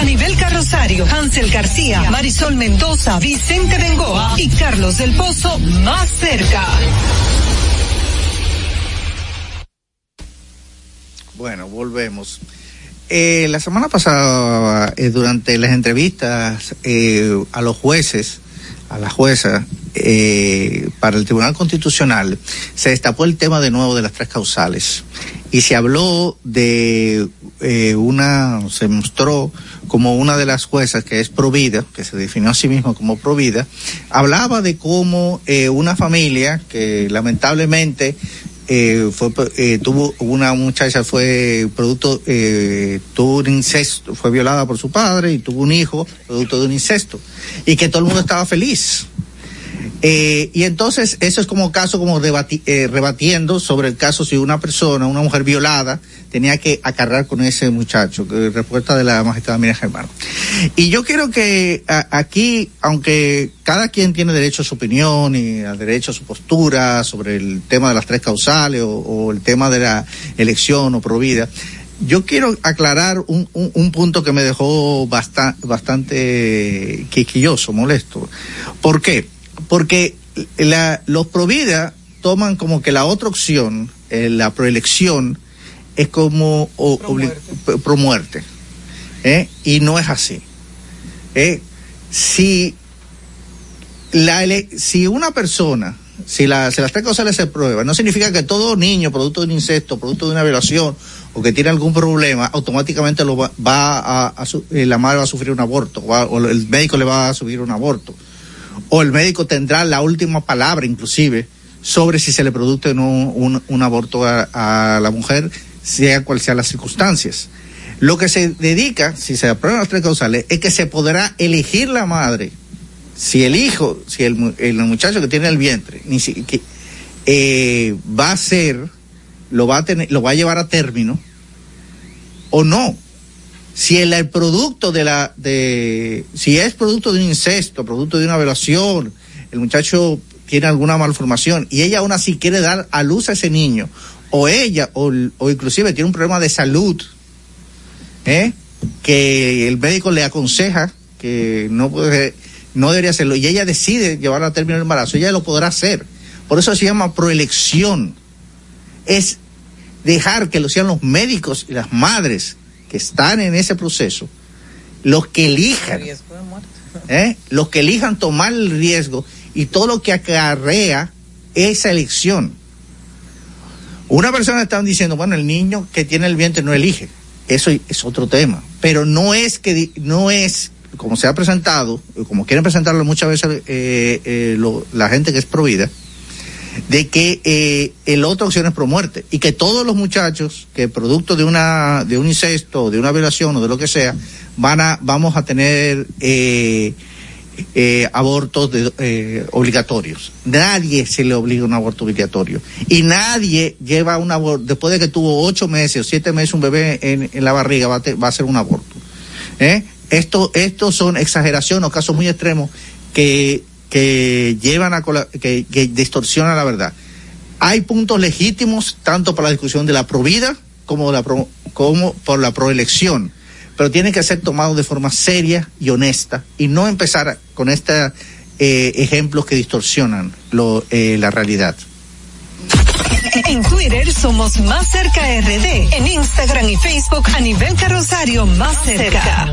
a nivel carrosario, Hansel García, Marisol Mendoza, Vicente Bengoa y Carlos del Pozo más cerca. Bueno, volvemos. Eh, la semana pasada, eh, durante las entrevistas eh, a los jueces, a la jueza, para el Tribunal Constitucional, se destapó el tema de nuevo de las tres causales. Y se habló de una, se mostró como una de las juezas que es provida, que se definió a sí misma como provida, hablaba de cómo eh, una familia que lamentablemente eh, fue, eh, tuvo una muchacha fue producto eh, tuvo un incesto fue violada por su padre y tuvo un hijo producto de un incesto y que todo el mundo estaba feliz eh, y entonces eso es como caso como debati eh, rebatiendo sobre el caso si una persona, una mujer violada, tenía que acarrar con ese muchacho, que respuesta de la magistrada Miriam Germán. Y yo quiero que a, aquí, aunque cada quien tiene derecho a su opinión y al derecho a su postura sobre el tema de las tres causales o, el tema de la elección o provida, yo quiero aclarar un, punto que me dejó bastante, bastante quisquilloso, molesto. ¿Por qué? Porque la, los Provida toman como que la otra opción, eh, la proelección, es como o, pro muerte. ¿eh? Y no es así. ¿eh? Si, la si una persona, si, la, si las tres causales se prueban, no significa que todo niño, producto de un incesto, producto de una violación, o que tiene algún problema, automáticamente lo va, va a, a, la madre va a sufrir un aborto, va, o el médico le va a subir un aborto o el médico tendrá la última palabra inclusive sobre si se le produce no un, un aborto a, la mujer, sea cual sean las circunstancias. Lo que se dedica, si se aprueban las tres causales, es que se podrá elegir la madre, si el hijo, si el, el muchacho que tiene el vientre, ni eh, va a ser, lo va a tener, lo va a llevar a término, o no, si el, producto de la de si es producto de un incesto, producto de una violación, el muchacho tiene alguna malformación y ella aún así quiere dar a luz a ese niño o ella o, o inclusive tiene un problema de salud, ¿eh? que el médico le aconseja que no puede no debería hacerlo y ella decide llevar a término el embarazo, ella lo podrá hacer. Por eso se llama proelección. Es dejar que lo sean los médicos y las madres que están en ese proceso, los que elijan, ¿eh? los que elijan tomar el riesgo y todo lo que acarrea esa elección. Una persona está diciendo, bueno, el niño que tiene el vientre no elige. Eso es otro tema. Pero no es que, no es, como se ha presentado, como quieren presentarlo muchas veces eh, eh, lo, la gente que es provida, de que eh, el otra opción es pro muerte y que todos los muchachos que producto de una de un incesto de una violación o de lo que sea van a vamos a tener eh, eh, abortos de, eh, obligatorios. Nadie se le obliga un aborto obligatorio. Y nadie lleva un aborto después de que tuvo ocho meses o siete meses un bebé en, en la barriga va a, te, va a hacer un aborto. ¿Eh? esto, estos son exageraciones o casos muy extremos que, que llevan a, que, que distorsionan la verdad. Hay puntos legítimos tanto para la discusión de la provida como, la pro- como por la proelección, pero tienen que ser tomados de forma seria y honesta y no empezar con estos ejemplos que distorsionan lo, eh, la realidad. En Twitter somos Más Cerca RD. En Instagram y Facebook a nivel carrosario Más Cerca.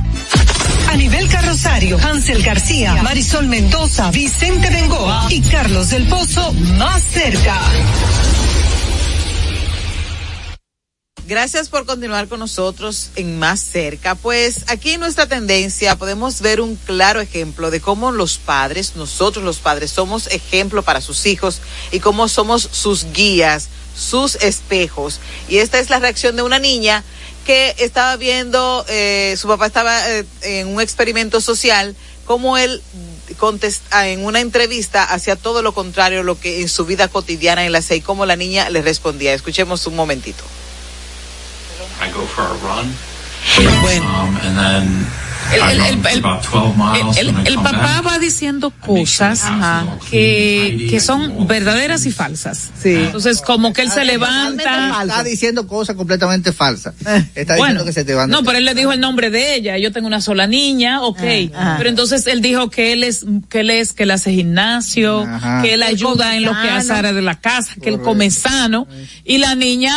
A nivel carrosario, Hansel García, Marisol Mendoza, Vicente Bengoa y Carlos del Pozo más cerca. Gracias por continuar con nosotros en Más Cerca. Pues aquí en nuestra tendencia podemos ver un claro ejemplo de cómo los padres, nosotros los padres, somos ejemplo para sus hijos y cómo somos sus guías, sus espejos. Y esta es la reacción de una niña que estaba viendo, eh, su papá estaba eh, en un experimento social, como él contesta en una entrevista hacia todo lo contrario lo que en su vida cotidiana en la y cómo la niña le respondía. Escuchemos un momentito. I go for a run. Bueno. Um, and then El- I el- run el- about 12 miles El, when I el come papá va diciendo cosas que, que son verdaderas y falsas. Entonces, como que él se levanta. Está diciendo cosas completamente falsas. Está Bueno, diciendo que se te van. no, pero él le dijo el nombre de ella. Yo tengo una sola niña, ok. Ah, Pero entonces él dijo que él es, que él es, que él hace gimnasio, Ajá. que él ayuda en lo que hace de la casa, que él come sano. Y la niña,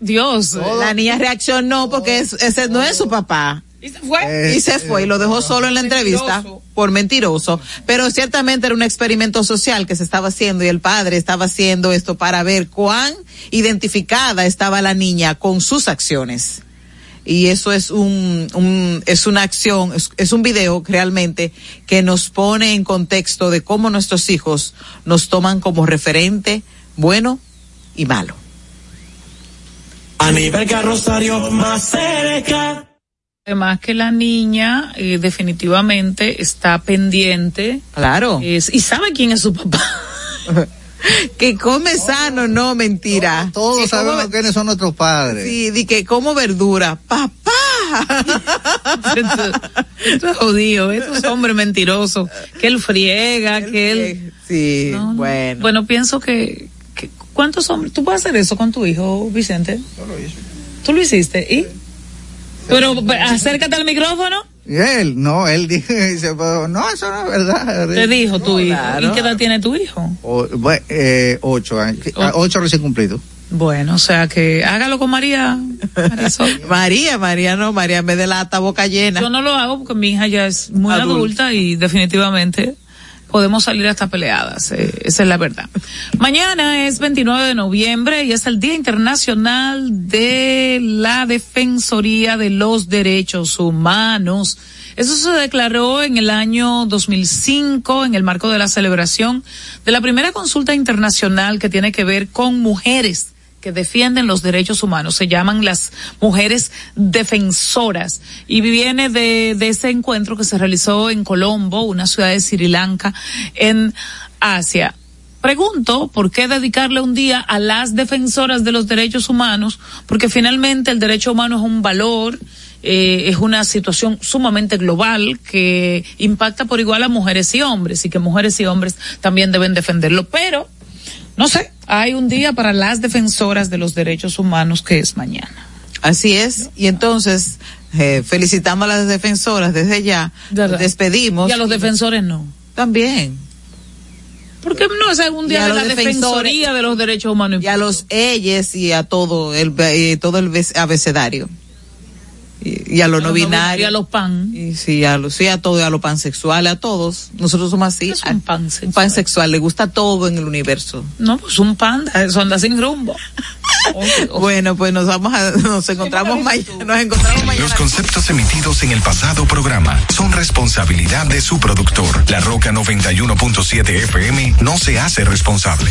Dios. La niña reaccionó porque es- ese no es su papá. Y se fue. y se fue y lo dejó solo en la entrevista por mentiroso. Pero ciertamente era un experimento social que se estaba haciendo y el padre estaba haciendo esto para ver cuán identificada estaba la niña con sus acciones. Y eso es un, un- es una acción, es, es un video realmente que nos pone en contexto de cómo nuestros hijos nos toman como referente bueno y malo. A nivel carrosario más cerca. Además que la niña eh, definitivamente está pendiente. Claro. Es, y sabe quién es su papá. que come sano, no mentira. Todos Que sabemos come- quiénes son nuestros padres. Sí, di que como verdura. Papá. Esto es jodido, esto es hombre mentiroso, que él friega, que él... Sí, bueno. Bueno, pienso que, que- ¿cuántos hombres? ¿Tú puedes hacer eso con tu hijo, Vicente? Yo lo hice. ¿Tú lo hiciste? ¿Y? Pero pe- acércate al micrófono. Y él, no, él dice, dice, pero no, eso no es verdad. Te dijo tu hijo. Claro. ¿Y qué edad tiene tu hijo? O- eh, ocho años, ah, ocho recién cumplidos. Bueno, o sea que hágalo con María. María, María no, María me delata boca llena. Yo no lo hago porque mi hija ya es muy Adulta. adulta y definitivamente podemos salir hasta peleadas, eh, esa es la verdad. Mañana es 29 de noviembre y es el Día Internacional de la Defensoría de los Derechos Humanos. Eso se declaró en el año 2005 en el marco de la celebración de la primera consulta internacional que tiene que ver con mujeres que defienden los derechos humanos. Se llaman las mujeres defensoras y viene de, de ese encuentro que se realizó en Colombo, una ciudad de Sri Lanka, en Asia. Pregunto por qué dedicarle un día a las defensoras de los derechos humanos, porque finalmente el derecho humano es un valor, eh, es una situación sumamente global que impacta por igual a mujeres y hombres y que mujeres y hombres también deben defenderlo. Pero, no sé, hay un día para las defensoras de los derechos humanos que es mañana. Así es. Y entonces, eh, felicitamos a las defensoras desde ya. ¿Verdad? Despedimos. Y a los defensores no. También. ¿Por qué no es Y día de la defensoría de los derechos humanos? Y a los ellos y a todo el, eh, todo el abecedario. Y, y a los no binarios. Y a los pan. Y sí, a los, sí, a todo, a los pansexuales, a todos. Nosotros somos así. Es un pansexual. Un pansexual, le gusta todo en el universo. No, pues un panda, eso anda sin rumbo. Bueno, pues nos vamos a, nos encontramos mañana, nos encontramos mañana. Los conceptos emitidos en el pasado programa son responsabilidad de su productor. La Roca 91.7 FM no se hace responsable.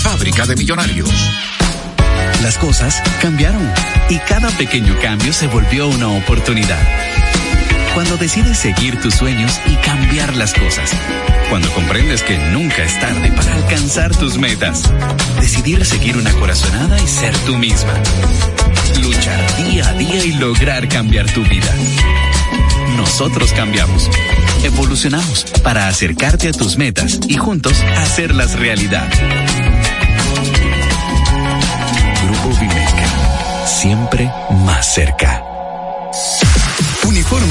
fábrica de millonarios. Las cosas cambiaron y cada pequeño cambio se volvió una oportunidad. Cuando decides seguir tus sueños y cambiar las cosas. Cuando comprendes que nunca es tarde para alcanzar tus metas. Decidir seguir una corazonada y ser tú misma. Luchar día a día y lograr cambiar tu vida. Nosotros cambiamos. Evolucionamos para acercarte a tus metas y juntos hacerlas realidad. Grupo Vimeca. Siempre más cerca. Uniformes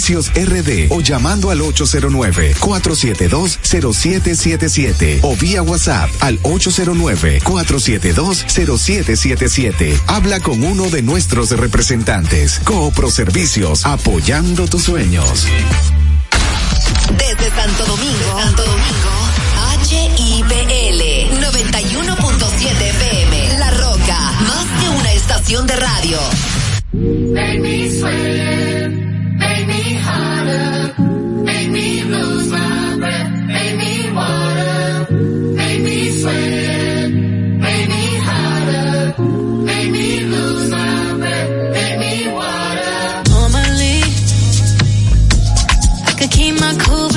RD o llamando al 809-472-0777 o vía WhatsApp al 809-472-0777. Habla con uno de nuestros representantes. Coopro Servicios, apoyando tus sueños. Desde Santo Domingo, Santo Domingo, HIPL 91.7 FM. La Roca, más que una estación de radio. my cool